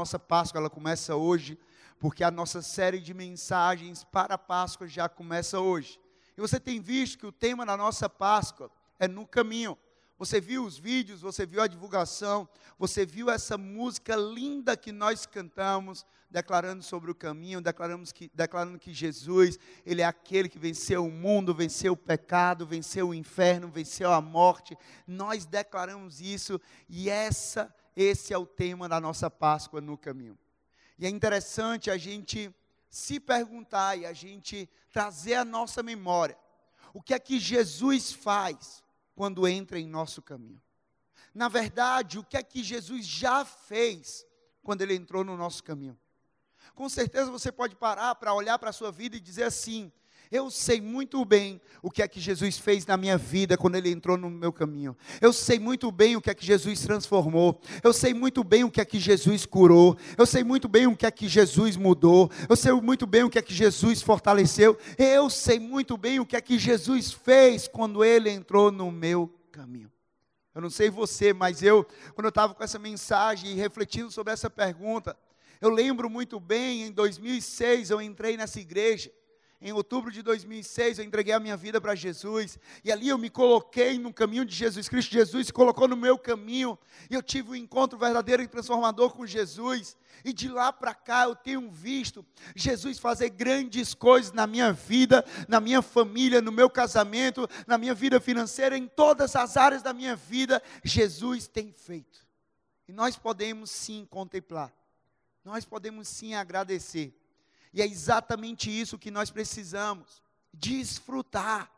Nossa Páscoa ela começa hoje, porque a nossa série de mensagens para a Páscoa já começa hoje. E você tem visto que o tema da nossa Páscoa é no caminho. Você viu os vídeos, você viu a divulgação, você viu essa música linda que nós cantamos, declarando sobre o caminho, declaramos que, declarando que Jesus, Ele é aquele que venceu o mundo, venceu o pecado, venceu o inferno, venceu a morte. Nós declaramos isso e essa esse é o tema da nossa Páscoa no caminho. E é interessante a gente se perguntar e a gente trazer a nossa memória. O que é que Jesus faz quando entra em nosso caminho? Na verdade, o que é que Jesus já fez quando ele entrou no nosso caminho? Com certeza você pode parar para olhar para a sua vida e dizer assim: eu sei muito bem o que é que Jesus fez na minha vida quando ele entrou no meu caminho. Eu sei muito bem o que é que Jesus transformou. Eu sei muito bem o que é que Jesus curou. Eu sei muito bem o que é que Jesus mudou. Eu sei muito bem o que é que Jesus fortaleceu. Eu sei muito bem o que é que Jesus fez quando ele entrou no meu caminho. Eu não sei você, mas eu, quando eu estava com essa mensagem e refletindo sobre essa pergunta, eu lembro muito bem, em 2006 eu entrei nessa igreja em outubro de 2006, eu entreguei a minha vida para Jesus, e ali eu me coloquei no caminho de Jesus Cristo. Jesus se colocou no meu caminho, e eu tive um encontro verdadeiro e transformador com Jesus. E de lá para cá eu tenho visto Jesus fazer grandes coisas na minha vida, na minha família, no meu casamento, na minha vida financeira, em todas as áreas da minha vida. Jesus tem feito. E nós podemos sim contemplar, nós podemos sim agradecer e é exatamente isso que nós precisamos: desfrutar.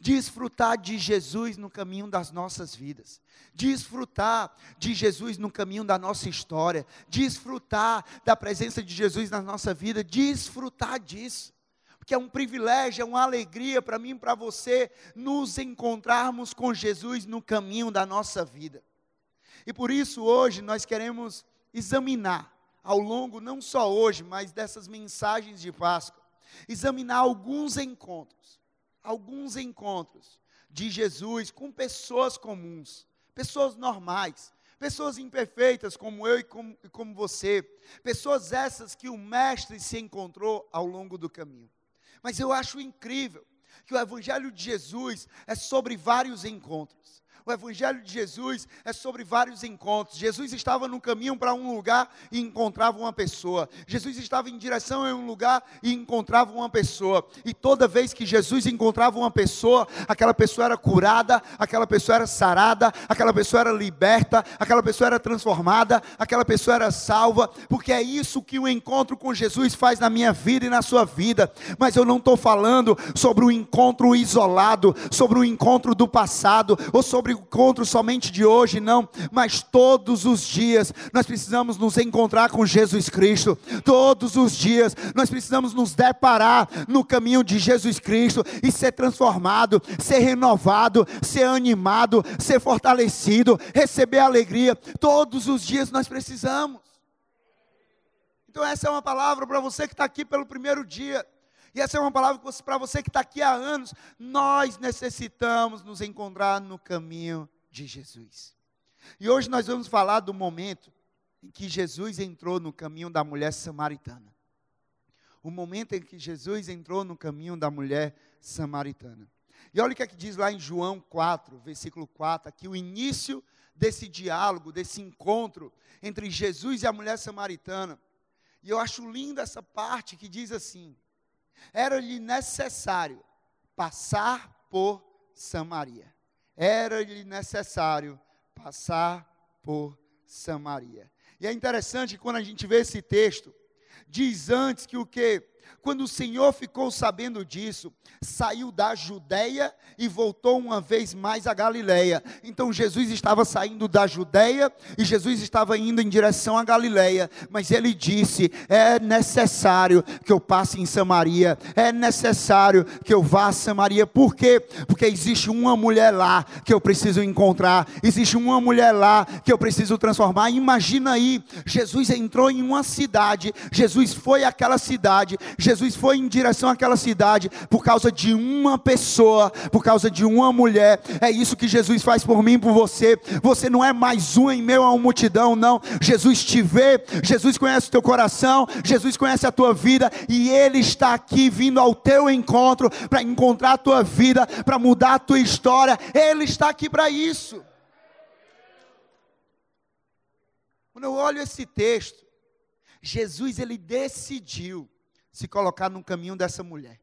Desfrutar de Jesus no caminho das nossas vidas, desfrutar de Jesus no caminho da nossa história, desfrutar da presença de Jesus na nossa vida, desfrutar disso. Porque é um privilégio, é uma alegria para mim e para você nos encontrarmos com Jesus no caminho da nossa vida. E por isso hoje nós queremos examinar ao longo, não só hoje, mas dessas mensagens de Páscoa, examinar alguns encontros, alguns encontros de Jesus com pessoas comuns, pessoas normais, pessoas imperfeitas como eu e como, e como você, pessoas essas que o Mestre se encontrou ao longo do caminho. Mas eu acho incrível que o Evangelho de Jesus é sobre vários encontros. O Evangelho de Jesus é sobre vários encontros. Jesus estava no caminho para um lugar e encontrava uma pessoa. Jesus estava em direção a um lugar e encontrava uma pessoa. E toda vez que Jesus encontrava uma pessoa, aquela pessoa era curada, aquela pessoa era sarada, aquela pessoa era liberta, aquela pessoa era transformada, aquela pessoa era salva, porque é isso que o encontro com Jesus faz na minha vida e na sua vida. Mas eu não estou falando sobre o um encontro isolado, sobre o um encontro do passado, ou sobre encontro somente de hoje, não, mas todos os dias nós precisamos nos encontrar com Jesus Cristo. Todos os dias nós precisamos nos deparar no caminho de Jesus Cristo e ser transformado, ser renovado, ser animado, ser fortalecido, receber alegria. Todos os dias nós precisamos. Então, essa é uma palavra para você que está aqui pelo primeiro dia. E essa é uma palavra para você que está aqui há anos. Nós necessitamos nos encontrar no caminho de Jesus. E hoje nós vamos falar do momento em que Jesus entrou no caminho da mulher samaritana. O momento em que Jesus entrou no caminho da mulher samaritana. E olha o que, é que diz lá em João 4, versículo 4, aqui o início desse diálogo, desse encontro entre Jesus e a mulher samaritana. E eu acho linda essa parte que diz assim: era-lhe necessário passar por Samaria. Era-lhe necessário passar por Samaria. E é interessante quando a gente vê esse texto, diz antes que o que? Quando o Senhor ficou sabendo disso, saiu da Judéia e voltou uma vez mais à Galiléia. Então Jesus estava saindo da Judéia e Jesus estava indo em direção à Galiléia, mas ele disse: "É necessário que eu passe em Samaria, é necessário que eu vá a Samaria". Por quê? Porque existe uma mulher lá que eu preciso encontrar, existe uma mulher lá que eu preciso transformar. Imagina aí, Jesus entrou em uma cidade, Jesus foi àquela cidade, Jesus foi em direção àquela cidade por causa de uma pessoa, por causa de uma mulher. É isso que Jesus faz por mim, por você. Você não é mais um em meio a uma multidão, não. Jesus te vê, Jesus conhece o teu coração, Jesus conhece a tua vida e Ele está aqui vindo ao teu encontro para encontrar a tua vida, para mudar a tua história. Ele está aqui para isso. Quando eu olho esse texto, Jesus ele decidiu se colocar no caminho dessa mulher.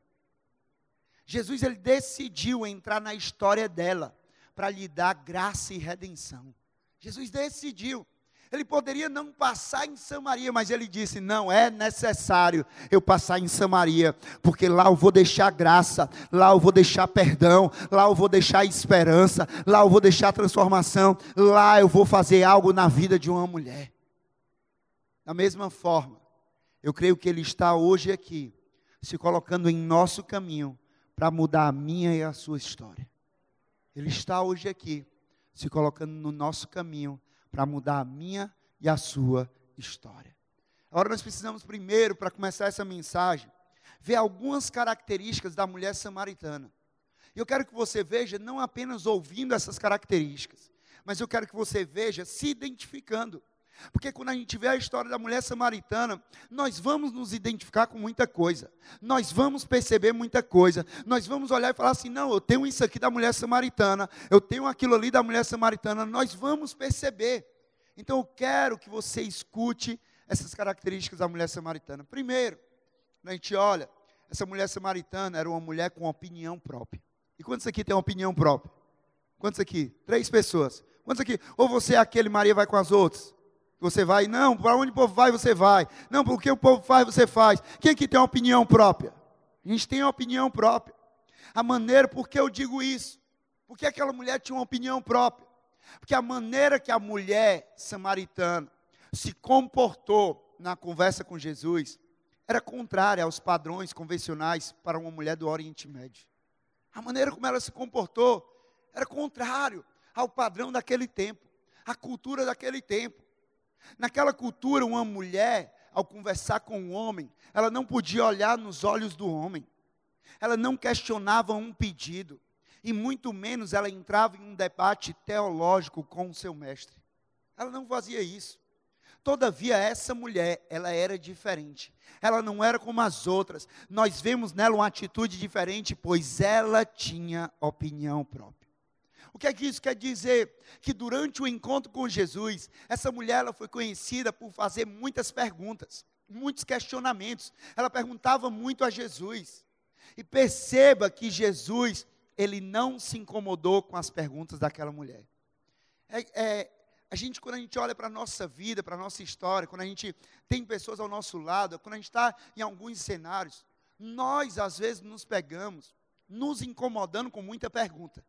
Jesus ele decidiu entrar na história dela para lhe dar graça e redenção. Jesus decidiu. Ele poderia não passar em Samaria, mas ele disse: Não é necessário eu passar em Samaria, porque lá eu vou deixar graça, lá eu vou deixar perdão, lá eu vou deixar esperança, lá eu vou deixar transformação, lá eu vou fazer algo na vida de uma mulher. Da mesma forma, eu creio que Ele está hoje aqui, se colocando em nosso caminho para mudar a minha e a sua história. Ele está hoje aqui, se colocando no nosso caminho para mudar a minha e a sua história. Agora nós precisamos primeiro, para começar essa mensagem, ver algumas características da mulher samaritana. E eu quero que você veja, não apenas ouvindo essas características, mas eu quero que você veja se identificando. Porque quando a gente vê a história da mulher samaritana, nós vamos nos identificar com muita coisa, nós vamos perceber muita coisa, nós vamos olhar e falar assim: não, eu tenho isso aqui da mulher samaritana, eu tenho aquilo ali da mulher samaritana, nós vamos perceber. Então eu quero que você escute essas características da mulher samaritana. Primeiro, a gente olha, essa mulher samaritana era uma mulher com opinião própria. E quantos aqui uma opinião própria? Quantos aqui? Três pessoas. Quantos aqui? Ou você é aquele, Maria vai com as outras? Você vai, não, para onde o povo vai, você vai. Não, porque o povo faz, você faz. Quem aqui tem uma opinião própria? A gente tem uma opinião própria. A maneira, por que eu digo isso? Porque aquela mulher tinha uma opinião própria. Porque a maneira que a mulher samaritana se comportou na conversa com Jesus era contrária aos padrões convencionais para uma mulher do Oriente Médio. A maneira como ela se comportou era contrário ao padrão daquele tempo, à cultura daquele tempo. Naquela cultura, uma mulher, ao conversar com um homem, ela não podia olhar nos olhos do homem. Ela não questionava um pedido. E muito menos ela entrava em um debate teológico com o seu mestre. Ela não fazia isso. Todavia, essa mulher, ela era diferente. Ela não era como as outras. Nós vemos nela uma atitude diferente, pois ela tinha opinião própria. O que é que isso quer dizer? Que durante o encontro com Jesus, essa mulher ela foi conhecida por fazer muitas perguntas, muitos questionamentos. Ela perguntava muito a Jesus. E perceba que Jesus, ele não se incomodou com as perguntas daquela mulher. É, é, a gente, quando a gente olha para a nossa vida, para a nossa história, quando a gente tem pessoas ao nosso lado, quando a gente está em alguns cenários, nós às vezes nos pegamos nos incomodando com muita pergunta.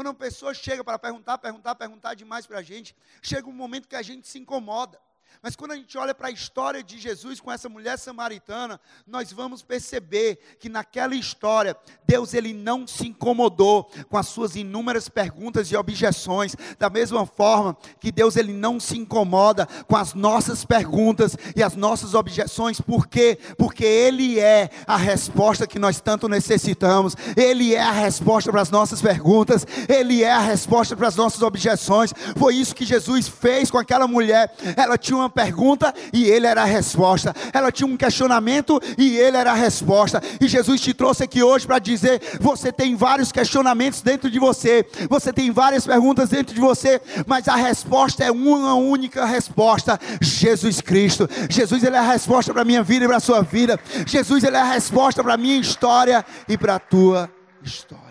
Quando uma pessoa chega para perguntar, perguntar, perguntar demais para a gente, chega um momento que a gente se incomoda. Mas quando a gente olha para a história de Jesus com essa mulher samaritana, nós vamos perceber que naquela história, Deus ele não se incomodou com as suas inúmeras perguntas e objeções, da mesma forma que Deus ele não se incomoda com as nossas perguntas e as nossas objeções, por quê? Porque ele é a resposta que nós tanto necessitamos. Ele é a resposta para as nossas perguntas, ele é a resposta para as nossas objeções. Foi isso que Jesus fez com aquela mulher. Ela tinha uma pergunta e ele era a resposta. Ela tinha um questionamento e ele era a resposta. E Jesus te trouxe aqui hoje para dizer: você tem vários questionamentos dentro de você, você tem várias perguntas dentro de você, mas a resposta é uma única resposta: Jesus Cristo. Jesus ele é a resposta para a minha vida e para a sua vida. Jesus ele é a resposta para a minha história e para a tua história.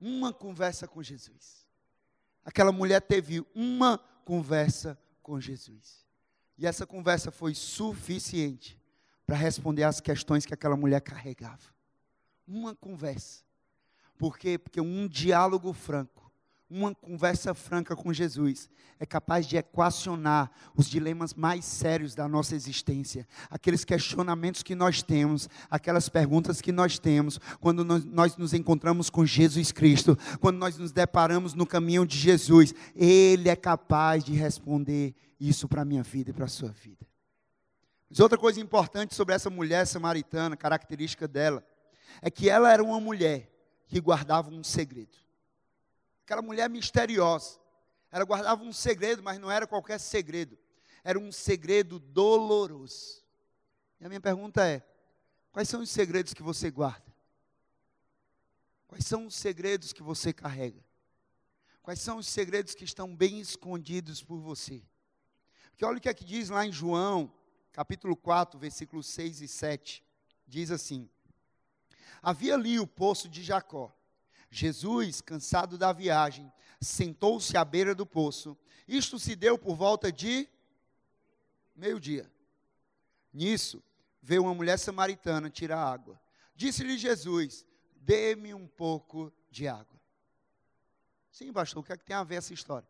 Uma conversa com Jesus. Aquela mulher teve uma conversa com Jesus. E essa conversa foi suficiente para responder às questões que aquela mulher carregava. Uma conversa. Por quê? Porque um diálogo franco uma conversa franca com Jesus é capaz de equacionar os dilemas mais sérios da nossa existência, aqueles questionamentos que nós temos, aquelas perguntas que nós temos, quando nós, nós nos encontramos com Jesus Cristo, quando nós nos deparamos no caminho de Jesus, Ele é capaz de responder isso para a minha vida e para a sua vida. Mas outra coisa importante sobre essa mulher samaritana, característica dela, é que ela era uma mulher que guardava um segredo. Aquela mulher misteriosa. Ela guardava um segredo, mas não era qualquer segredo. Era um segredo doloroso. E a minha pergunta é: quais são os segredos que você guarda? Quais são os segredos que você carrega? Quais são os segredos que estão bem escondidos por você? Porque olha o que é que diz lá em João, capítulo 4, versículos 6 e 7. Diz assim: Havia ali o poço de Jacó. Jesus, cansado da viagem, sentou-se à beira do poço. Isto se deu por volta de meio-dia. Nisso, veio uma mulher samaritana tirar água. Disse-lhe Jesus: Dê-me um pouco de água. Sim, pastor, o que é que tem a ver essa história?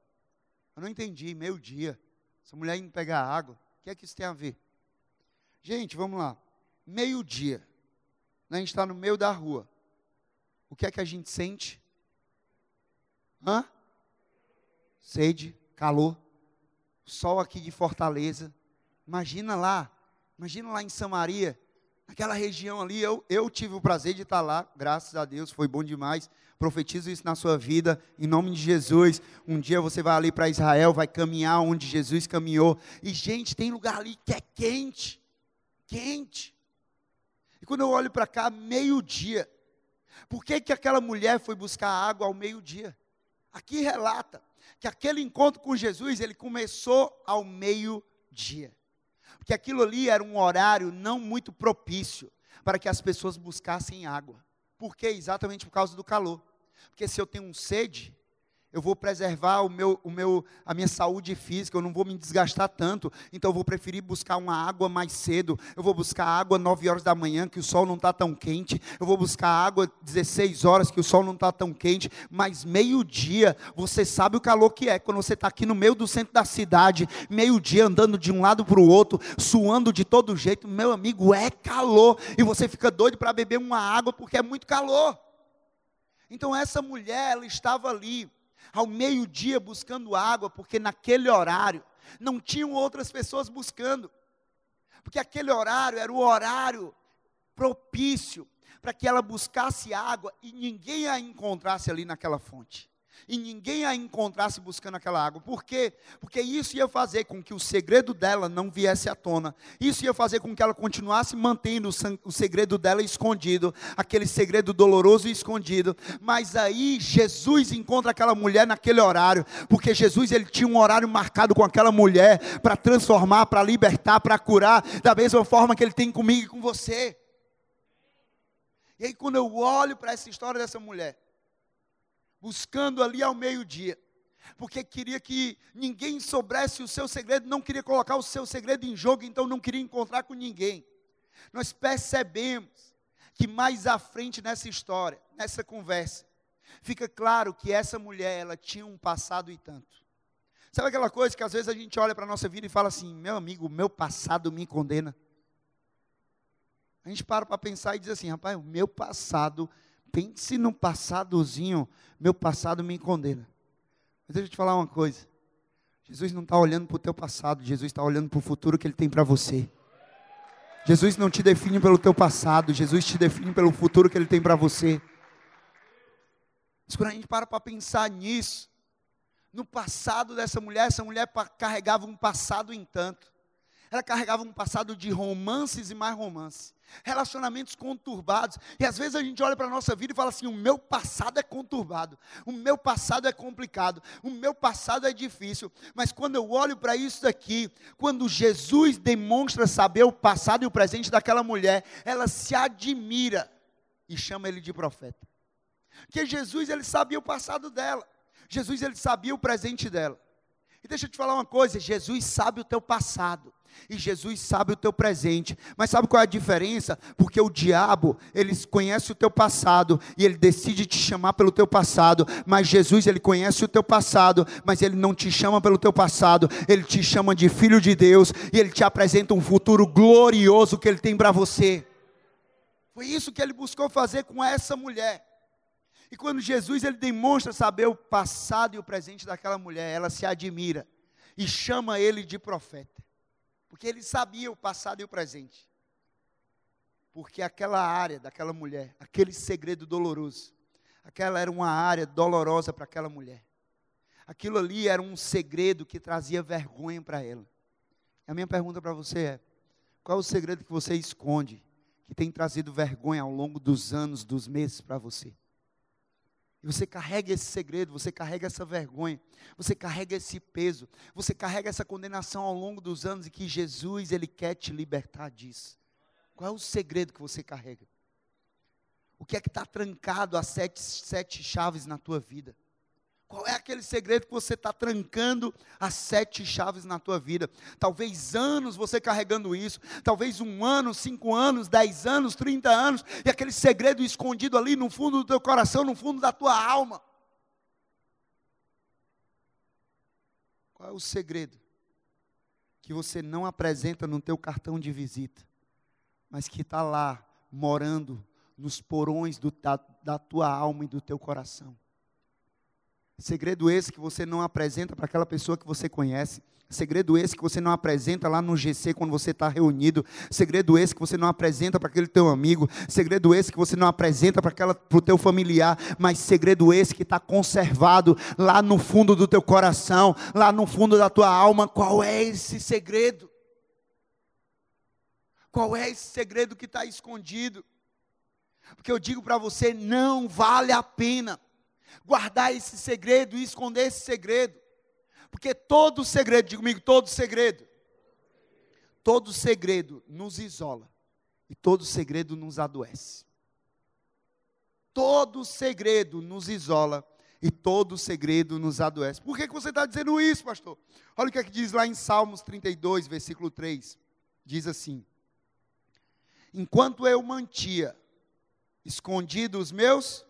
Eu não entendi, meio-dia. Essa mulher indo pegar água, o que é que isso tem a ver? Gente, vamos lá. Meio-dia. A gente está no meio da rua. O que é que a gente sente? Hã? Sede, calor. Sol aqui de Fortaleza. Imagina lá. Imagina lá em Samaria. Naquela região ali, eu, eu tive o prazer de estar lá, graças a Deus, foi bom demais. Profetizo isso na sua vida, em nome de Jesus. Um dia você vai ali para Israel, vai caminhar onde Jesus caminhou. E, gente, tem lugar ali que é quente quente. E quando eu olho para cá, meio-dia. Por que, que aquela mulher foi buscar água ao meio-dia? Aqui relata que aquele encontro com Jesus, ele começou ao meio-dia. Porque aquilo ali era um horário não muito propício para que as pessoas buscassem água. Por quê? Exatamente por causa do calor. Porque se eu tenho sede, eu vou preservar o meu, o meu, a minha saúde física, eu não vou me desgastar tanto, então eu vou preferir buscar uma água mais cedo, eu vou buscar água 9 horas da manhã, que o sol não está tão quente, eu vou buscar água 16 horas, que o sol não está tão quente, mas meio-dia, você sabe o calor que é, quando você está aqui no meio do centro da cidade, meio-dia andando de um lado para o outro, suando de todo jeito, meu amigo, é calor, e você fica doido para beber uma água, porque é muito calor. Então essa mulher, ela estava ali, ao meio-dia buscando água, porque naquele horário não tinham outras pessoas buscando. Porque aquele horário era o horário propício para que ela buscasse água e ninguém a encontrasse ali naquela fonte e ninguém a encontrasse buscando aquela água. Por quê? Porque isso ia fazer com que o segredo dela não viesse à tona. Isso ia fazer com que ela continuasse mantendo o segredo dela escondido, aquele segredo doloroso e escondido. Mas aí Jesus encontra aquela mulher naquele horário, porque Jesus ele tinha um horário marcado com aquela mulher para transformar, para libertar, para curar, da mesma forma que ele tem comigo e com você. E aí quando eu olho para essa história dessa mulher, buscando ali ao meio-dia, porque queria que ninguém soubesse o seu segredo, não queria colocar o seu segredo em jogo, então não queria encontrar com ninguém. Nós percebemos que mais à frente nessa história, nessa conversa, fica claro que essa mulher, ela tinha um passado e tanto. Sabe aquela coisa que às vezes a gente olha para a nossa vida e fala assim: meu amigo, meu passado me condena. A gente para para pensar e diz assim: rapaz, o meu passado pense no passadozinho, meu passado me condena. Mas deixa eu te falar uma coisa. Jesus não está olhando para o teu passado, Jesus está olhando para o futuro que Ele tem para você. Jesus não te define pelo teu passado, Jesus te define pelo futuro que Ele tem para você. Mas quando a gente para para pensar nisso, no passado dessa mulher, essa mulher carregava um passado em tanto ela carregava um passado de romances e mais romances, relacionamentos conturbados. E às vezes a gente olha para a nossa vida e fala assim: o meu passado é conturbado, o meu passado é complicado, o meu passado é difícil. Mas quando eu olho para isso daqui, quando Jesus demonstra saber o passado e o presente daquela mulher, ela se admira e chama ele de profeta. Porque Jesus ele sabia o passado dela. Jesus ele sabia o presente dela. E deixa eu te falar uma coisa: Jesus sabe o teu passado. E Jesus sabe o teu presente. Mas sabe qual é a diferença? Porque o diabo, ele conhece o teu passado e ele decide te chamar pelo teu passado. Mas Jesus, ele conhece o teu passado, mas ele não te chama pelo teu passado. Ele te chama de filho de Deus e ele te apresenta um futuro glorioso que ele tem para você. Foi isso que ele buscou fazer com essa mulher. E quando Jesus ele demonstra saber o passado e o presente daquela mulher, ela se admira e chama ele de profeta. Porque ele sabia o passado e o presente. Porque aquela área daquela mulher, aquele segredo doloroso, aquela era uma área dolorosa para aquela mulher. Aquilo ali era um segredo que trazia vergonha para ela. A minha pergunta para você é: qual é o segredo que você esconde, que tem trazido vergonha ao longo dos anos, dos meses para você? E você carrega esse segredo, você carrega essa vergonha, você carrega esse peso, você carrega essa condenação ao longo dos anos e que Jesus, Ele quer te libertar disso. Qual é o segredo que você carrega? O que é que está trancado a sete, sete chaves na tua vida? Qual é aquele segredo que você está trancando as sete chaves na tua vida? Talvez anos você carregando isso, talvez um ano, cinco anos, dez anos, trinta anos, e aquele segredo escondido ali no fundo do teu coração, no fundo da tua alma. Qual é o segredo que você não apresenta no teu cartão de visita, mas que está lá morando nos porões do, da, da tua alma e do teu coração? Segredo esse que você não apresenta para aquela pessoa que você conhece. Segredo esse que você não apresenta lá no GC quando você está reunido. Segredo esse que você não apresenta para aquele teu amigo. Segredo esse que você não apresenta para o teu familiar. Mas segredo esse que está conservado lá no fundo do teu coração, lá no fundo da tua alma. Qual é esse segredo? Qual é esse segredo que está escondido? Porque eu digo para você, não vale a pena guardar esse segredo e esconder esse segredo. Porque todo segredo, diga comigo, todo segredo, todo segredo nos isola e todo segredo nos adoece. Todo segredo nos isola e todo segredo nos adoece. Por que, que você está dizendo isso, pastor? Olha o que, é que diz lá em Salmos 32, versículo 3. Diz assim: Enquanto eu mantia escondido os meus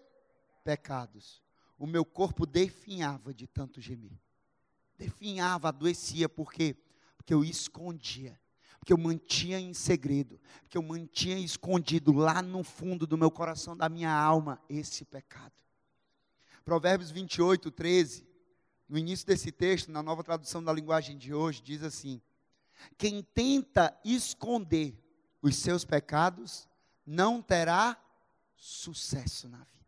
pecados, o meu corpo definhava de tanto gemer. Definhava, adoecia, por quê? Porque eu escondia, porque eu mantinha em segredo, porque eu mantinha escondido lá no fundo do meu coração, da minha alma, esse pecado. Provérbios 28, 13, no início desse texto, na nova tradução da linguagem de hoje, diz assim: Quem tenta esconder os seus pecados não terá sucesso na vida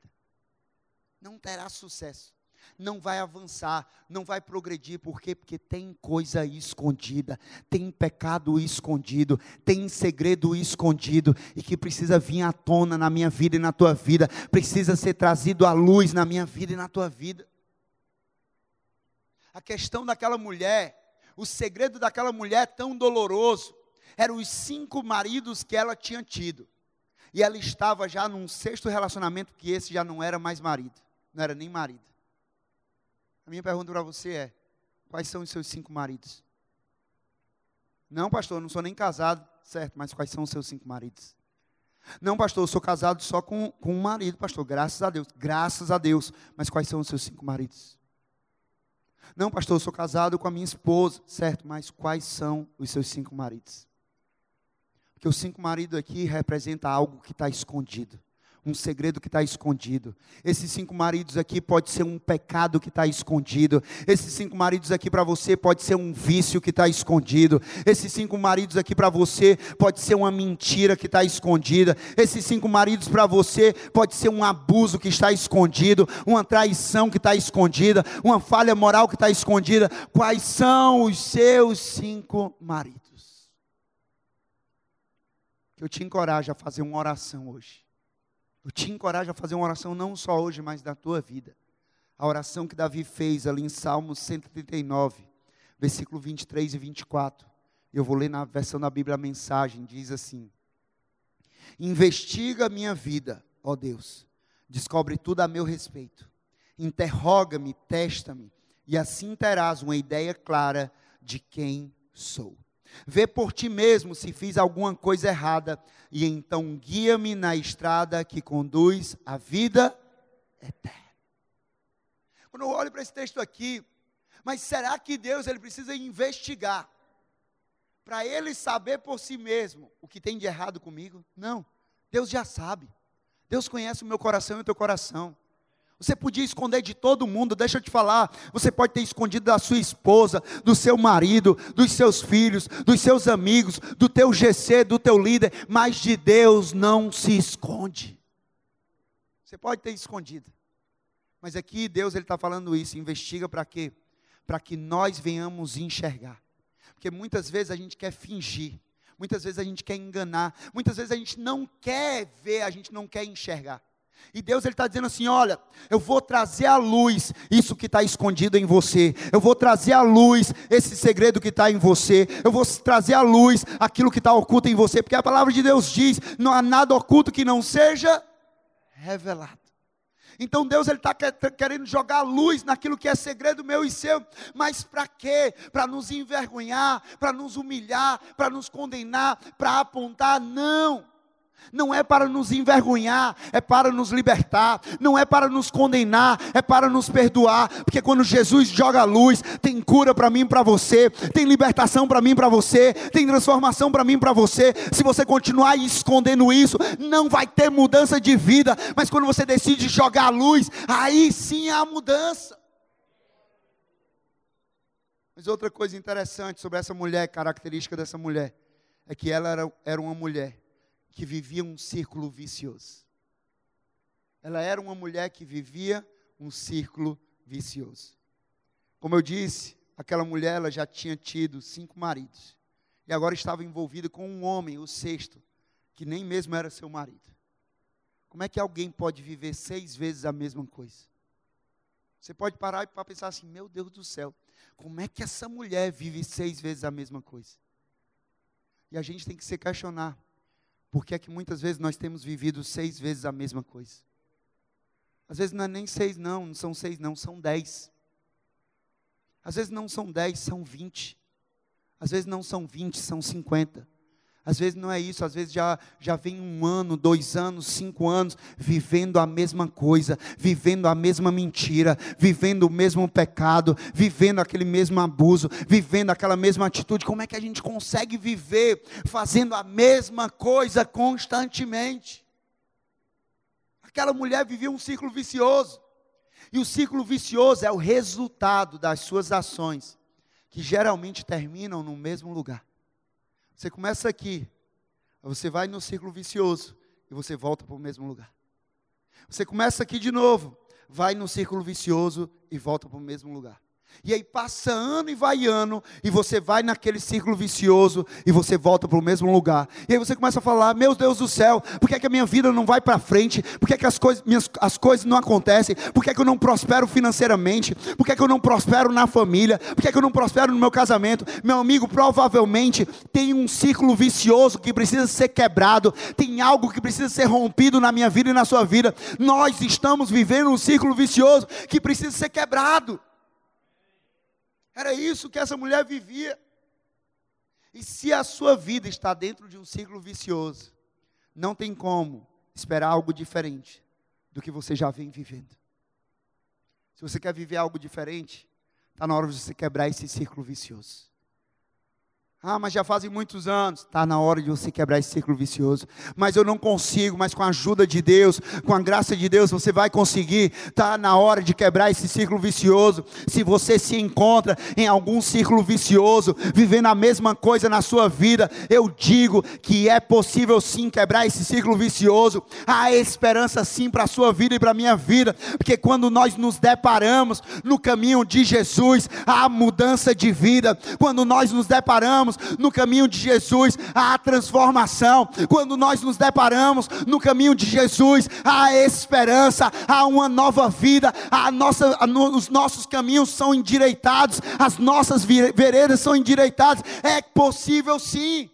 não terá sucesso. Não vai avançar, não vai progredir, por quê? Porque tem coisa escondida, tem pecado escondido, tem segredo escondido e que precisa vir à tona na minha vida e na tua vida, precisa ser trazido à luz na minha vida e na tua vida. A questão daquela mulher, o segredo daquela mulher tão doloroso, eram os cinco maridos que ela tinha tido. E ela estava já num sexto relacionamento que esse já não era mais marido não era nem marido. A minha pergunta para você é: quais são os seus cinco maridos? Não, pastor, não sou nem casado, certo, mas quais são os seus cinco maridos? Não, pastor, eu sou casado só com, com um marido, pastor, graças a Deus, graças a Deus, mas quais são os seus cinco maridos? Não, pastor, eu sou casado com a minha esposa, certo, mas quais são os seus cinco maridos? Porque os cinco maridos aqui representa algo que está escondido um segredo que está escondido. Esses cinco maridos aqui pode ser um pecado que está escondido. Esses cinco maridos aqui para você pode ser um vício que está escondido. Esses cinco maridos aqui para você pode ser uma mentira que está escondida. Esses cinco maridos para você pode ser um abuso que está escondido, uma traição que está escondida, uma falha moral que está escondida. Quais são os seus cinco maridos? Que eu te encorajo a fazer uma oração hoje eu te encorajo a fazer uma oração não só hoje, mas da tua vida. A oração que Davi fez ali em Salmos 139, versículo 23 e 24. Eu vou ler na versão da Bíblia a mensagem, diz assim: Investiga minha vida, ó Deus, descobre tudo a meu respeito. Interroga-me, testa-me, e assim terás uma ideia clara de quem sou. Vê por ti mesmo se fiz alguma coisa errada, e então guia-me na estrada que conduz à vida eterna. Quando eu olho para esse texto aqui, mas será que Deus ele precisa investigar para ele saber por si mesmo o que tem de errado comigo? Não. Deus já sabe. Deus conhece o meu coração e o teu coração. Você podia esconder de todo mundo, deixa eu te falar. Você pode ter escondido da sua esposa, do seu marido, dos seus filhos, dos seus amigos, do teu GC, do teu líder, mas de Deus não se esconde. Você pode ter escondido. Mas aqui Deus ele está falando isso, investiga para quê? Para que nós venhamos enxergar. Porque muitas vezes a gente quer fingir, muitas vezes a gente quer enganar, muitas vezes a gente não quer ver, a gente não quer enxergar. E Deus está dizendo assim: olha, eu vou trazer à luz isso que está escondido em você. Eu vou trazer à luz esse segredo que está em você. Eu vou trazer à luz aquilo que está oculto em você, porque a palavra de Deus diz: não há nada oculto que não seja revelado. Então Deus ele está querendo jogar luz naquilo que é segredo meu e seu, mas para quê? Para nos envergonhar, para nos humilhar, para nos condenar, para apontar? Não não é para nos envergonhar, é para nos libertar, não é para nos condenar, é para nos perdoar, porque quando Jesus joga a luz, tem cura para mim e para você, tem libertação para mim e para você, tem transformação para mim e para você. Se você continuar escondendo isso, não vai ter mudança de vida, mas quando você decide jogar a luz, aí sim há mudança. Mas outra coisa interessante sobre essa mulher, característica dessa mulher, é que ela era, era uma mulher que vivia um círculo vicioso. Ela era uma mulher que vivia um círculo vicioso. Como eu disse, aquela mulher ela já tinha tido cinco maridos. E agora estava envolvida com um homem, o sexto, que nem mesmo era seu marido. Como é que alguém pode viver seis vezes a mesma coisa? Você pode parar para pensar assim: meu Deus do céu, como é que essa mulher vive seis vezes a mesma coisa? E a gente tem que se questionar: por que é que muitas vezes nós temos vivido seis vezes a mesma coisa? Às vezes não é nem seis, não, não são seis, não, são dez. Às vezes não são dez, são vinte. Às vezes não são vinte, são cinquenta. Às vezes não é isso, às vezes já, já vem um ano, dois anos, cinco anos, vivendo a mesma coisa, vivendo a mesma mentira, vivendo o mesmo pecado, vivendo aquele mesmo abuso, vivendo aquela mesma atitude. Como é que a gente consegue viver fazendo a mesma coisa constantemente? Aquela mulher vivia um ciclo vicioso, e o ciclo vicioso é o resultado das suas ações, que geralmente terminam no mesmo lugar. Você começa aqui, você vai no círculo vicioso e você volta para o mesmo lugar. Você começa aqui de novo, vai no círculo vicioso e volta para o mesmo lugar. E aí passa ano e vai ano, e você vai naquele círculo vicioso, e você volta para o mesmo lugar. E aí você começa a falar: Meu Deus do céu, por que, é que a minha vida não vai para frente? Por que, é que as, coisas, minhas, as coisas não acontecem? Por que, é que eu não prospero financeiramente? Por que, é que eu não prospero na família? Por que, é que eu não prospero no meu casamento? Meu amigo, provavelmente tem um círculo vicioso que precisa ser quebrado, tem algo que precisa ser rompido na minha vida e na sua vida. Nós estamos vivendo um círculo vicioso que precisa ser quebrado. Era isso que essa mulher vivia. E se a sua vida está dentro de um ciclo vicioso, não tem como esperar algo diferente do que você já vem vivendo. Se você quer viver algo diferente, está na hora de você quebrar esse ciclo vicioso. Ah, mas já fazem muitos anos. Está na hora de você quebrar esse ciclo vicioso. Mas eu não consigo, mas com a ajuda de Deus, com a graça de Deus, você vai conseguir. Está na hora de quebrar esse ciclo vicioso. Se você se encontra em algum ciclo vicioso, vivendo a mesma coisa na sua vida, eu digo que é possível sim quebrar esse ciclo vicioso. Há esperança sim para a sua vida e para a minha vida. Porque quando nós nos deparamos no caminho de Jesus, há mudança de vida. Quando nós nos deparamos no caminho de Jesus, há transformação. Quando nós nos deparamos no caminho de Jesus, há esperança, há uma nova vida, a nossa, a no, os nossos caminhos são endireitados, as nossas veredas são endireitadas. É possível sim.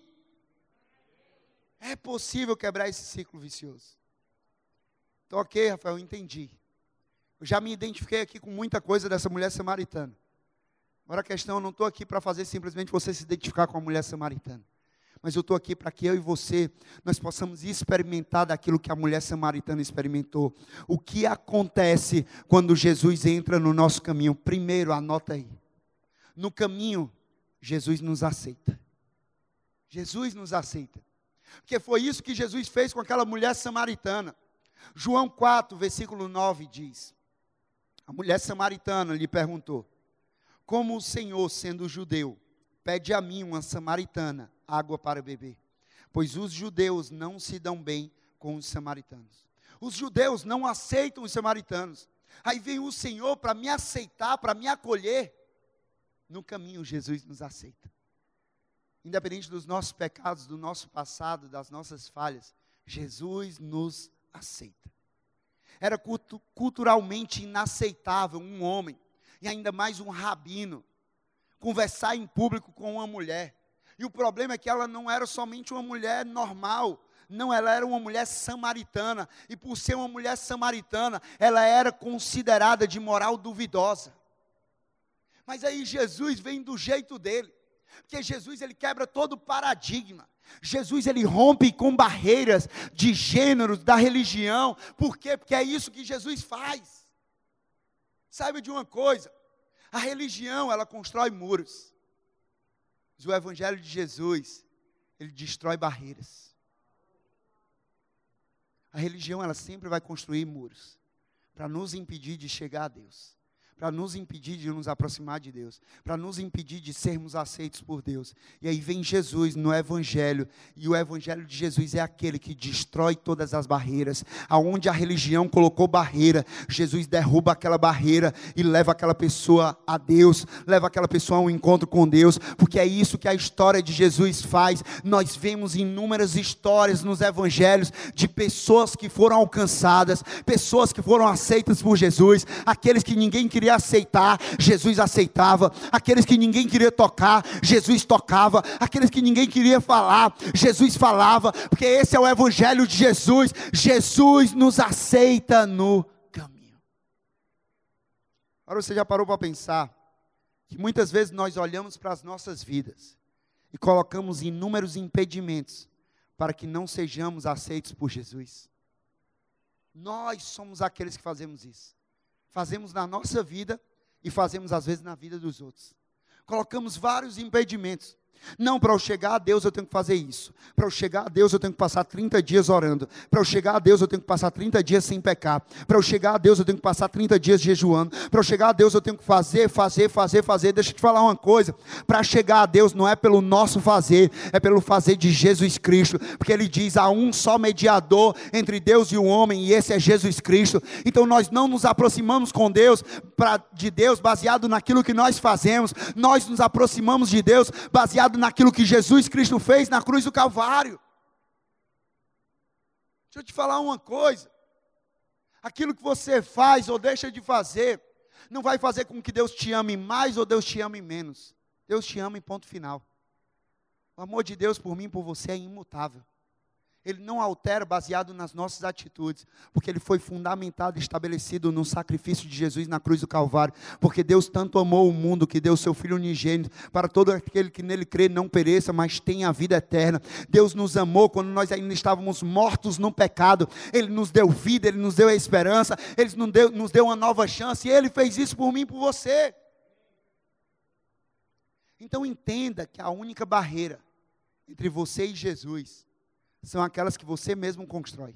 É possível quebrar esse ciclo vicioso. Então, ok, Rafael, eu entendi. Eu já me identifiquei aqui com muita coisa dessa mulher samaritana. Agora a questão, eu não estou aqui para fazer simplesmente você se identificar com a mulher samaritana. Mas eu estou aqui para que eu e você, nós possamos experimentar daquilo que a mulher samaritana experimentou. O que acontece quando Jesus entra no nosso caminho? Primeiro, anota aí. No caminho, Jesus nos aceita. Jesus nos aceita. Porque foi isso que Jesus fez com aquela mulher samaritana. João 4, versículo 9 diz: A mulher samaritana lhe perguntou: Como o Senhor, sendo judeu, pede a mim, uma samaritana, água para beber? Pois os judeus não se dão bem com os samaritanos. Os judeus não aceitam os samaritanos. Aí vem o Senhor para me aceitar, para me acolher. No caminho, Jesus nos aceita. Independente dos nossos pecados, do nosso passado, das nossas falhas, Jesus nos aceita. Era cultu culturalmente inaceitável um homem, e ainda mais um rabino, conversar em público com uma mulher. E o problema é que ela não era somente uma mulher normal, não, ela era uma mulher samaritana, e por ser uma mulher samaritana, ela era considerada de moral duvidosa. Mas aí Jesus vem do jeito dele. Porque Jesus ele quebra todo o paradigma. Jesus ele rompe com barreiras de gêneros da religião. Por quê? Porque é isso que Jesus faz. Saiba de uma coisa, a religião ela constrói muros. Mas o evangelho de Jesus, ele destrói barreiras. A religião ela sempre vai construir muros para nos impedir de chegar a Deus para nos impedir de nos aproximar de Deus, para nos impedir de sermos aceitos por Deus. E aí vem Jesus no Evangelho, e o Evangelho de Jesus é aquele que destrói todas as barreiras. Aonde a religião colocou barreira, Jesus derruba aquela barreira e leva aquela pessoa a Deus, leva aquela pessoa a um encontro com Deus, porque é isso que a história de Jesus faz. Nós vemos inúmeras histórias nos Evangelhos de pessoas que foram alcançadas, pessoas que foram aceitas por Jesus, aqueles que ninguém queria queria aceitar, Jesus aceitava. Aqueles que ninguém queria tocar, Jesus tocava. Aqueles que ninguém queria falar, Jesus falava. Porque esse é o Evangelho de Jesus. Jesus nos aceita no caminho. Agora você já parou para pensar que muitas vezes nós olhamos para as nossas vidas e colocamos inúmeros impedimentos para que não sejamos aceitos por Jesus. Nós somos aqueles que fazemos isso fazemos na nossa vida e fazemos às vezes na vida dos outros. Colocamos vários impedimentos. Não, para eu chegar a Deus eu tenho que fazer isso. Para eu chegar a Deus eu tenho que passar 30 dias orando. Para eu chegar a Deus eu tenho que passar 30 dias sem pecar. Para eu chegar a Deus eu tenho que passar 30 dias jejuando. Para eu chegar a Deus eu tenho que fazer, fazer, fazer, fazer. Deixa eu te falar uma coisa. Para chegar a Deus não é pelo nosso fazer, é pelo fazer de Jesus Cristo. Porque ele diz: há um só mediador entre Deus e o homem, e esse é Jesus Cristo. Então nós não nos aproximamos com Deus, pra, de Deus baseado naquilo que nós fazemos. Nós nos aproximamos de Deus baseado naquilo que Jesus Cristo fez na cruz do Calvário. Deixa eu te falar uma coisa. Aquilo que você faz ou deixa de fazer, não vai fazer com que Deus te ame mais ou Deus te ame menos. Deus te ama em ponto final. O amor de Deus por mim e por você é imutável ele não altera baseado nas nossas atitudes, porque ele foi fundamentado e estabelecido no sacrifício de Jesus na cruz do Calvário, porque Deus tanto amou o mundo que deu seu Filho unigênito, para todo aquele que nele crê não pereça, mas tenha a vida eterna. Deus nos amou quando nós ainda estávamos mortos no pecado, Ele nos deu vida, Ele nos deu a esperança, Ele nos deu, nos deu uma nova chance, e Ele fez isso por mim por você. Então entenda que a única barreira entre você e Jesus são aquelas que você mesmo constrói.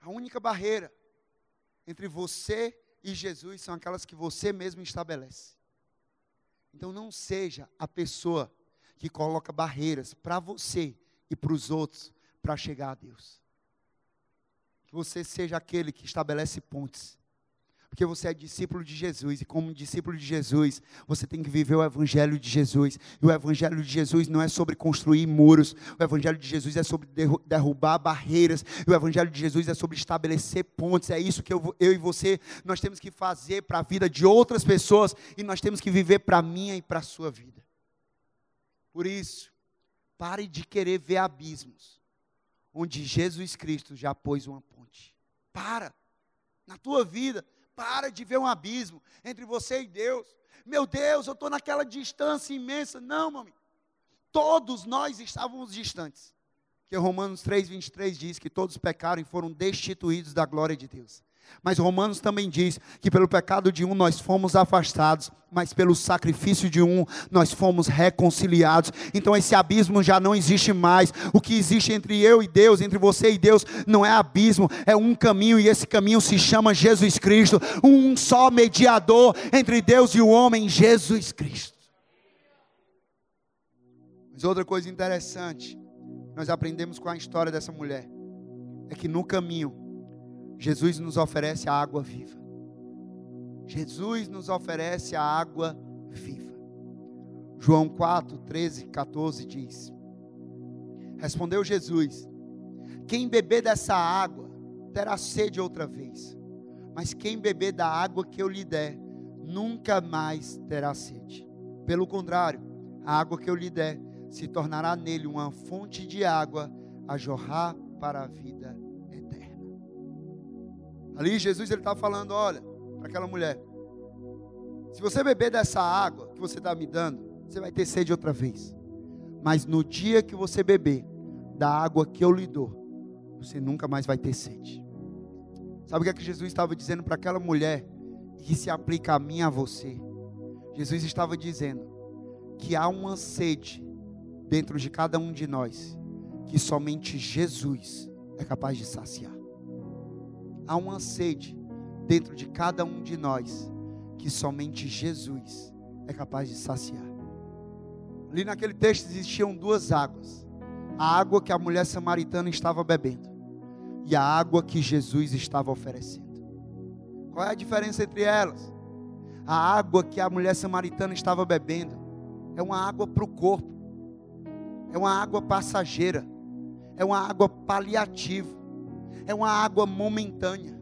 A única barreira entre você e Jesus são aquelas que você mesmo estabelece. Então não seja a pessoa que coloca barreiras para você e para os outros para chegar a Deus. Que você seja aquele que estabelece pontes porque você é discípulo de Jesus, e como discípulo de Jesus, você tem que viver o Evangelho de Jesus. E o Evangelho de Jesus não é sobre construir muros, o Evangelho de Jesus é sobre derrubar barreiras, e o Evangelho de Jesus é sobre estabelecer pontes. É isso que eu, eu e você, nós temos que fazer para a vida de outras pessoas, e nós temos que viver para a minha e para a sua vida. Por isso, pare de querer ver abismos, onde Jesus Cristo já pôs uma ponte. Para, na tua vida para de ver um abismo entre você e Deus. Meu Deus, eu estou naquela distância imensa. Não, mami. Todos nós estávamos distantes. Porque Romanos 3, 23 diz que todos pecaram e foram destituídos da glória de Deus. Mas Romanos também diz que pelo pecado de um nós fomos afastados, mas pelo sacrifício de um nós fomos reconciliados. Então esse abismo já não existe mais. O que existe entre eu e Deus, entre você e Deus, não é abismo, é um caminho e esse caminho se chama Jesus Cristo, um só mediador entre Deus e o homem, Jesus Cristo. Mas outra coisa interessante, nós aprendemos com a história dessa mulher, é que no caminho Jesus nos oferece a água viva. Jesus nos oferece a água viva. João 4, 13, 14 diz: Respondeu Jesus: Quem beber dessa água terá sede outra vez, mas quem beber da água que eu lhe der, nunca mais terá sede. Pelo contrário, a água que eu lhe der se tornará nele uma fonte de água a jorrar para a vida Ali Jesus ele está falando, olha, para aquela mulher, se você beber dessa água que você está me dando, você vai ter sede outra vez. Mas no dia que você beber da água que eu lhe dou, você nunca mais vai ter sede. Sabe o que, é que Jesus estava dizendo para aquela mulher que se aplica a mim e a você? Jesus estava dizendo que há uma sede dentro de cada um de nós que somente Jesus é capaz de saciar há uma sede dentro de cada um de nós que somente Jesus é capaz de saciar. Ali naquele texto existiam duas águas: a água que a mulher samaritana estava bebendo e a água que Jesus estava oferecendo. Qual é a diferença entre elas? A água que a mulher samaritana estava bebendo é uma água para o corpo, é uma água passageira, é uma água paliativa é uma água momentânea.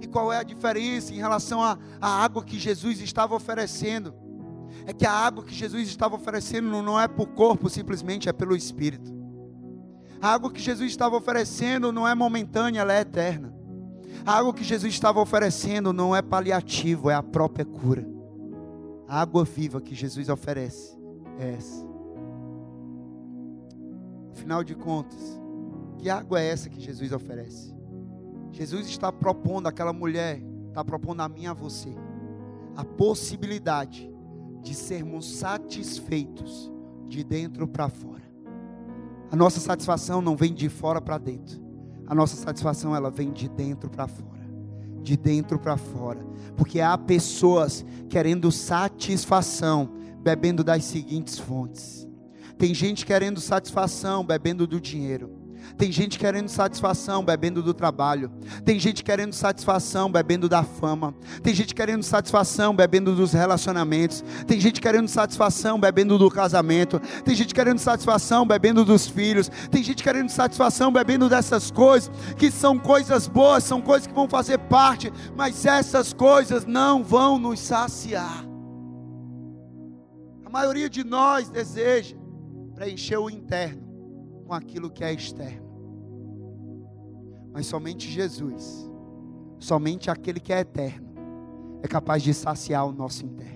E qual é a diferença em relação à, água que Jesus estava oferecendo? É que a água que Jesus estava oferecendo não é o corpo simplesmente, é pelo Espírito. A água que Jesus estava oferecendo não é momentânea, ela é eterna. A água que Jesus estava oferecendo não é paliativo, é a própria cura. A água viva que Jesus oferece é essa. Afinal de contas, que água é essa que Jesus oferece? Jesus está propondo àquela mulher, está propondo a mim e a você, a possibilidade de sermos satisfeitos de dentro para fora. A nossa satisfação não vem de fora para dentro. A nossa satisfação ela vem de dentro para fora. De dentro para fora. Porque há pessoas querendo satisfação bebendo das seguintes fontes. Tem gente querendo satisfação bebendo do dinheiro. Tem gente querendo satisfação bebendo do trabalho. Tem gente querendo satisfação bebendo da fama. Tem gente querendo satisfação bebendo dos relacionamentos. Tem gente querendo satisfação bebendo do casamento. Tem gente querendo satisfação bebendo dos filhos. Tem gente querendo satisfação bebendo dessas coisas que são coisas boas, são coisas que vão fazer parte, mas essas coisas não vão nos saciar. A maioria de nós deseja preencher o interno com aquilo que é externo. Mas somente Jesus, somente aquele que é eterno, é capaz de saciar o nosso interno.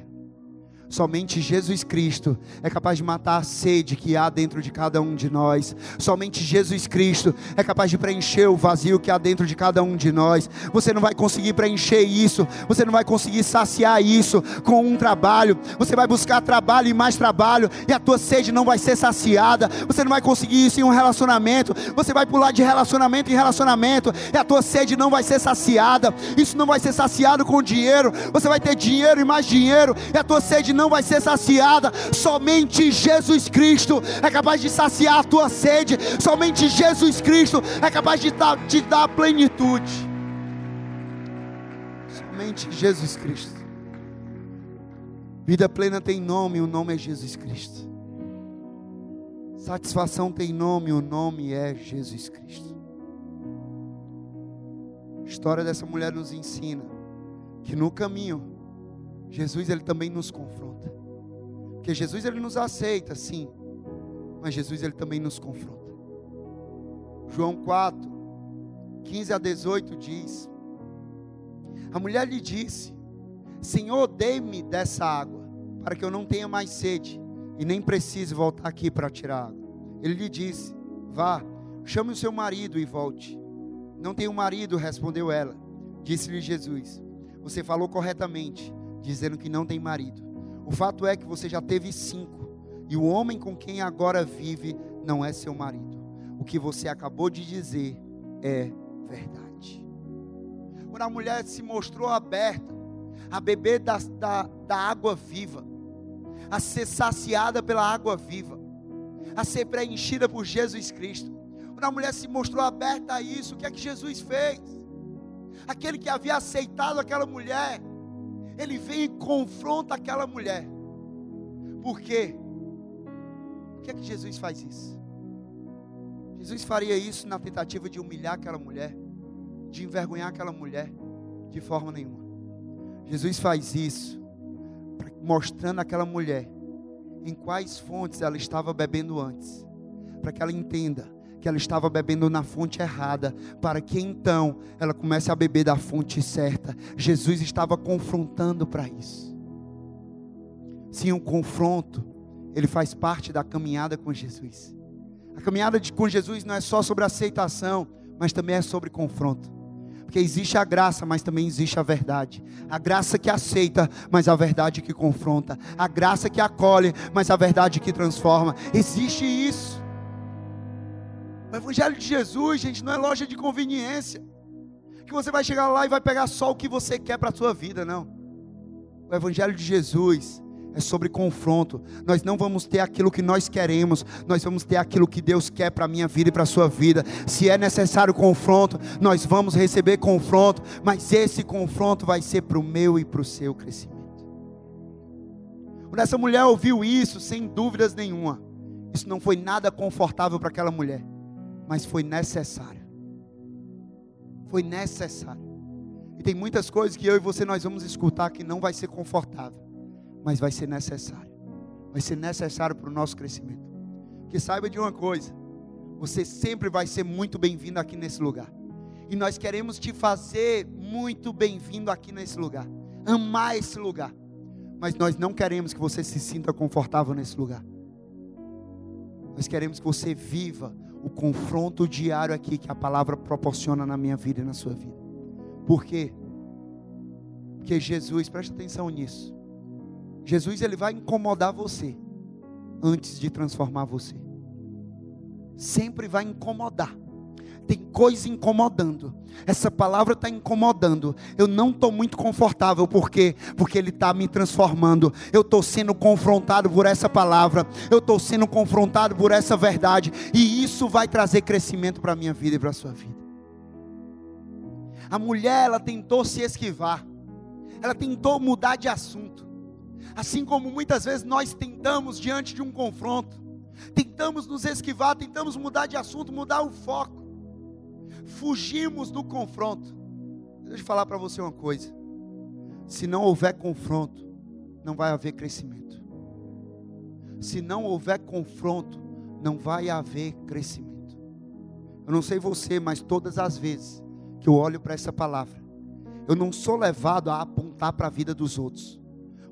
Somente Jesus Cristo é capaz de matar a sede que há dentro de cada um de nós. Somente Jesus Cristo é capaz de preencher o vazio que há dentro de cada um de nós. Você não vai conseguir preencher isso, você não vai conseguir saciar isso com um trabalho. Você vai buscar trabalho e mais trabalho, e a tua sede não vai ser saciada. Você não vai conseguir isso em um relacionamento. Você vai pular de relacionamento em relacionamento, e a tua sede não vai ser saciada. Isso não vai ser saciado com dinheiro. Você vai ter dinheiro e mais dinheiro, e a tua sede não vai ser saciada. Somente Jesus Cristo é capaz de saciar a tua sede. Somente Jesus Cristo é capaz de te dar plenitude. Somente Jesus Cristo. Vida plena tem nome, o nome é Jesus Cristo. Satisfação tem nome, o nome é Jesus Cristo. A história dessa mulher nos ensina que no caminho Jesus ele também nos confronta. Porque Jesus ele nos aceita, sim, mas Jesus ele também nos confronta. João 4, 15 a 18 diz: A mulher lhe disse: Senhor, dê-me dessa água, para que eu não tenha mais sede e nem precise voltar aqui para tirar água. Ele lhe disse: Vá, chame o seu marido e volte. Não tenho marido, respondeu ela. Disse-lhe Jesus: Você falou corretamente, dizendo que não tem marido. O fato é que você já teve cinco, e o homem com quem agora vive não é seu marido. O que você acabou de dizer é verdade. Quando a mulher se mostrou aberta a beber da, da, da água viva, a ser saciada pela água viva, a ser preenchida por Jesus Cristo. Quando a mulher se mostrou aberta a isso, o que é que Jesus fez? Aquele que havia aceitado aquela mulher, ele vem e confronta aquela mulher. Por quê? Por que é que Jesus faz isso? Jesus faria isso na tentativa de humilhar aquela mulher, de envergonhar aquela mulher, de forma nenhuma. Jesus faz isso mostrando àquela mulher em quais fontes ela estava bebendo antes, para que ela entenda que ela estava bebendo na fonte errada, para que então ela comece a beber da fonte certa. Jesus estava confrontando para isso. Sim, o confronto, ele faz parte da caminhada com Jesus. A caminhada de, com Jesus não é só sobre aceitação, mas também é sobre confronto. Porque existe a graça, mas também existe a verdade. A graça que aceita, mas a verdade que confronta. A graça que acolhe, mas a verdade que transforma. Existe isso. O Evangelho de Jesus, gente, não é loja de conveniência. Que você vai chegar lá e vai pegar só o que você quer para a sua vida, não. O Evangelho de Jesus é sobre confronto. Nós não vamos ter aquilo que nós queremos, nós vamos ter aquilo que Deus quer para a minha vida e para a sua vida. Se é necessário confronto, nós vamos receber confronto, mas esse confronto vai ser para o meu e para o seu crescimento. Quando essa mulher ouviu isso, sem dúvidas nenhuma, isso não foi nada confortável para aquela mulher, mas foi necessário. Foi necessário. E tem muitas coisas que eu e você nós vamos escutar que não vai ser confortável mas vai ser necessário. Vai ser necessário para o nosso crescimento. Que saiba de uma coisa: você sempre vai ser muito bem-vindo aqui nesse lugar. E nós queremos te fazer muito bem-vindo aqui nesse lugar. Amar esse lugar. Mas nós não queremos que você se sinta confortável nesse lugar. Nós queremos que você viva o confronto diário aqui que a palavra proporciona na minha vida e na sua vida. Por quê? Porque Jesus, preste atenção nisso. Jesus ele vai incomodar você antes de transformar você. Sempre vai incomodar. Tem coisa incomodando. Essa palavra está incomodando. Eu não estou muito confortável. Por quê? Porque Ele está me transformando. Eu estou sendo confrontado por essa palavra. Eu estou sendo confrontado por essa verdade. E isso vai trazer crescimento para a minha vida e para a sua vida. A mulher, ela tentou se esquivar. Ela tentou mudar de assunto. Assim como muitas vezes nós tentamos diante de um confronto, tentamos nos esquivar, tentamos mudar de assunto, mudar o foco, fugimos do confronto. Deixa eu falar para você uma coisa: se não houver confronto, não vai haver crescimento. Se não houver confronto, não vai haver crescimento. Eu não sei você, mas todas as vezes que eu olho para essa palavra, eu não sou levado a apontar para a vida dos outros.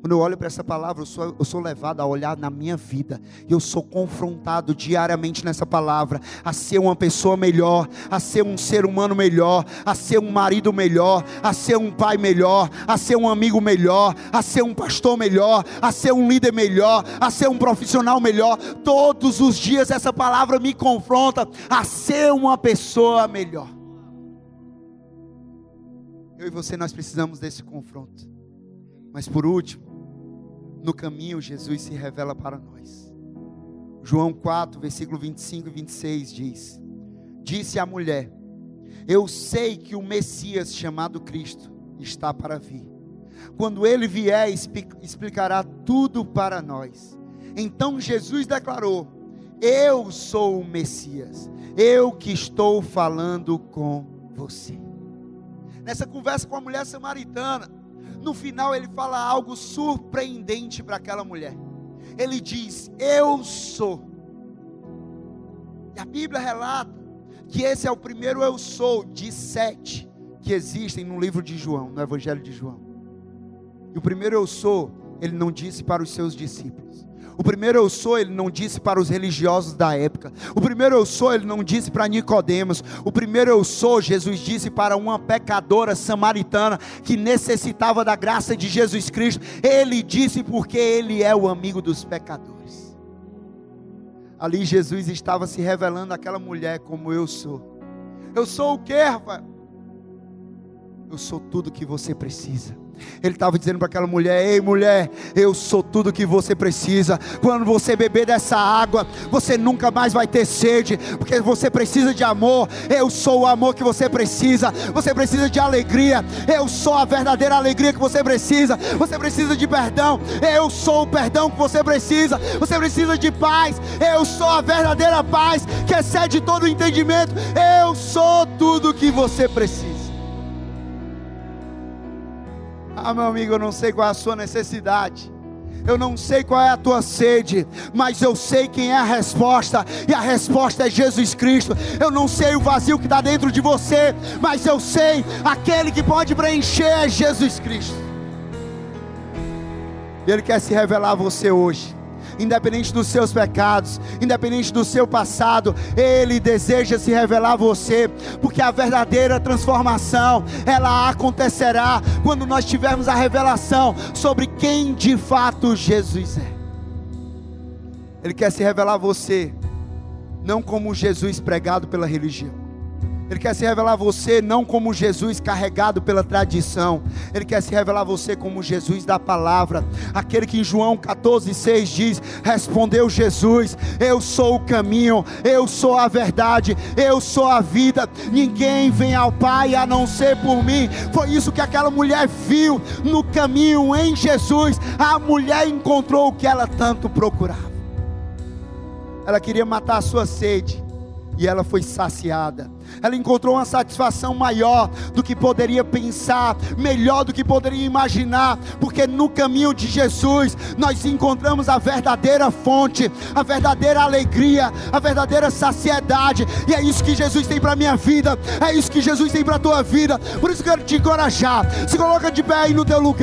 Quando eu olho para essa palavra, eu sou, eu sou levado a olhar na minha vida. E eu sou confrontado diariamente nessa palavra a ser uma pessoa melhor, a ser um ser humano melhor, a ser um marido melhor, a ser um pai melhor, a ser um amigo melhor, a ser um pastor melhor, a ser um líder melhor, a ser um profissional melhor. Todos os dias essa palavra me confronta a ser uma pessoa melhor. Eu e você nós precisamos desse confronto. Mas por último, no caminho, Jesus se revela para nós. João 4, versículo 25 e 26 diz: Disse a mulher: Eu sei que o Messias chamado Cristo está para vir. Quando ele vier, explicará tudo para nós. Então Jesus declarou: Eu sou o Messias, eu que estou falando com você. Nessa conversa com a mulher samaritana, no final ele fala algo surpreendente para aquela mulher. Ele diz: Eu sou. E a Bíblia relata que esse é o primeiro eu sou de sete que existem no livro de João, no Evangelho de João. E o primeiro eu sou, ele não disse para os seus discípulos. O primeiro eu sou, ele não disse para os religiosos da época. O primeiro eu sou, ele não disse para Nicodemos. O primeiro eu sou, Jesus disse para uma pecadora samaritana que necessitava da graça de Jesus Cristo. Ele disse porque ele é o amigo dos pecadores. Ali Jesus estava se revelando àquela mulher como eu sou. Eu sou o que, Rafael? Eu sou tudo que você precisa. Ele estava dizendo para aquela mulher: Ei, mulher, eu sou tudo que você precisa. Quando você beber dessa água, você nunca mais vai ter sede, porque você precisa de amor. Eu sou o amor que você precisa. Você precisa de alegria. Eu sou a verdadeira alegria que você precisa. Você precisa de perdão. Eu sou o perdão que você precisa. Você precisa de paz. Eu sou a verdadeira paz que excede todo o entendimento. Eu sou tudo que você precisa. Ah, meu amigo, eu não sei qual é a sua necessidade. Eu não sei qual é a tua sede, mas eu sei quem é a resposta, e a resposta é Jesus Cristo. Eu não sei o vazio que está dentro de você, mas eu sei aquele que pode preencher é Jesus Cristo. Ele quer se revelar a você hoje independente dos seus pecados, independente do seu passado, Ele deseja se revelar a você, porque a verdadeira transformação ela acontecerá quando nós tivermos a revelação sobre quem de fato Jesus é. Ele quer se revelar a você, não como Jesus pregado pela religião ele quer se revelar a você não como Jesus carregado pela tradição. Ele quer se revelar a você como Jesus da palavra. Aquele que em João 14,6 diz: Respondeu Jesus: Eu sou o caminho, eu sou a verdade, eu sou a vida. Ninguém vem ao Pai a não ser por mim. Foi isso que aquela mulher viu no caminho em Jesus. A mulher encontrou o que ela tanto procurava. Ela queria matar a sua sede e ela foi saciada. Ela encontrou uma satisfação maior do que poderia pensar, melhor do que poderia imaginar, porque no caminho de Jesus nós encontramos a verdadeira fonte, a verdadeira alegria, a verdadeira saciedade, e é isso que Jesus tem para minha vida, é isso que Jesus tem para a tua vida. Por isso quero te encorajar. Se coloca de pé aí no teu lugar.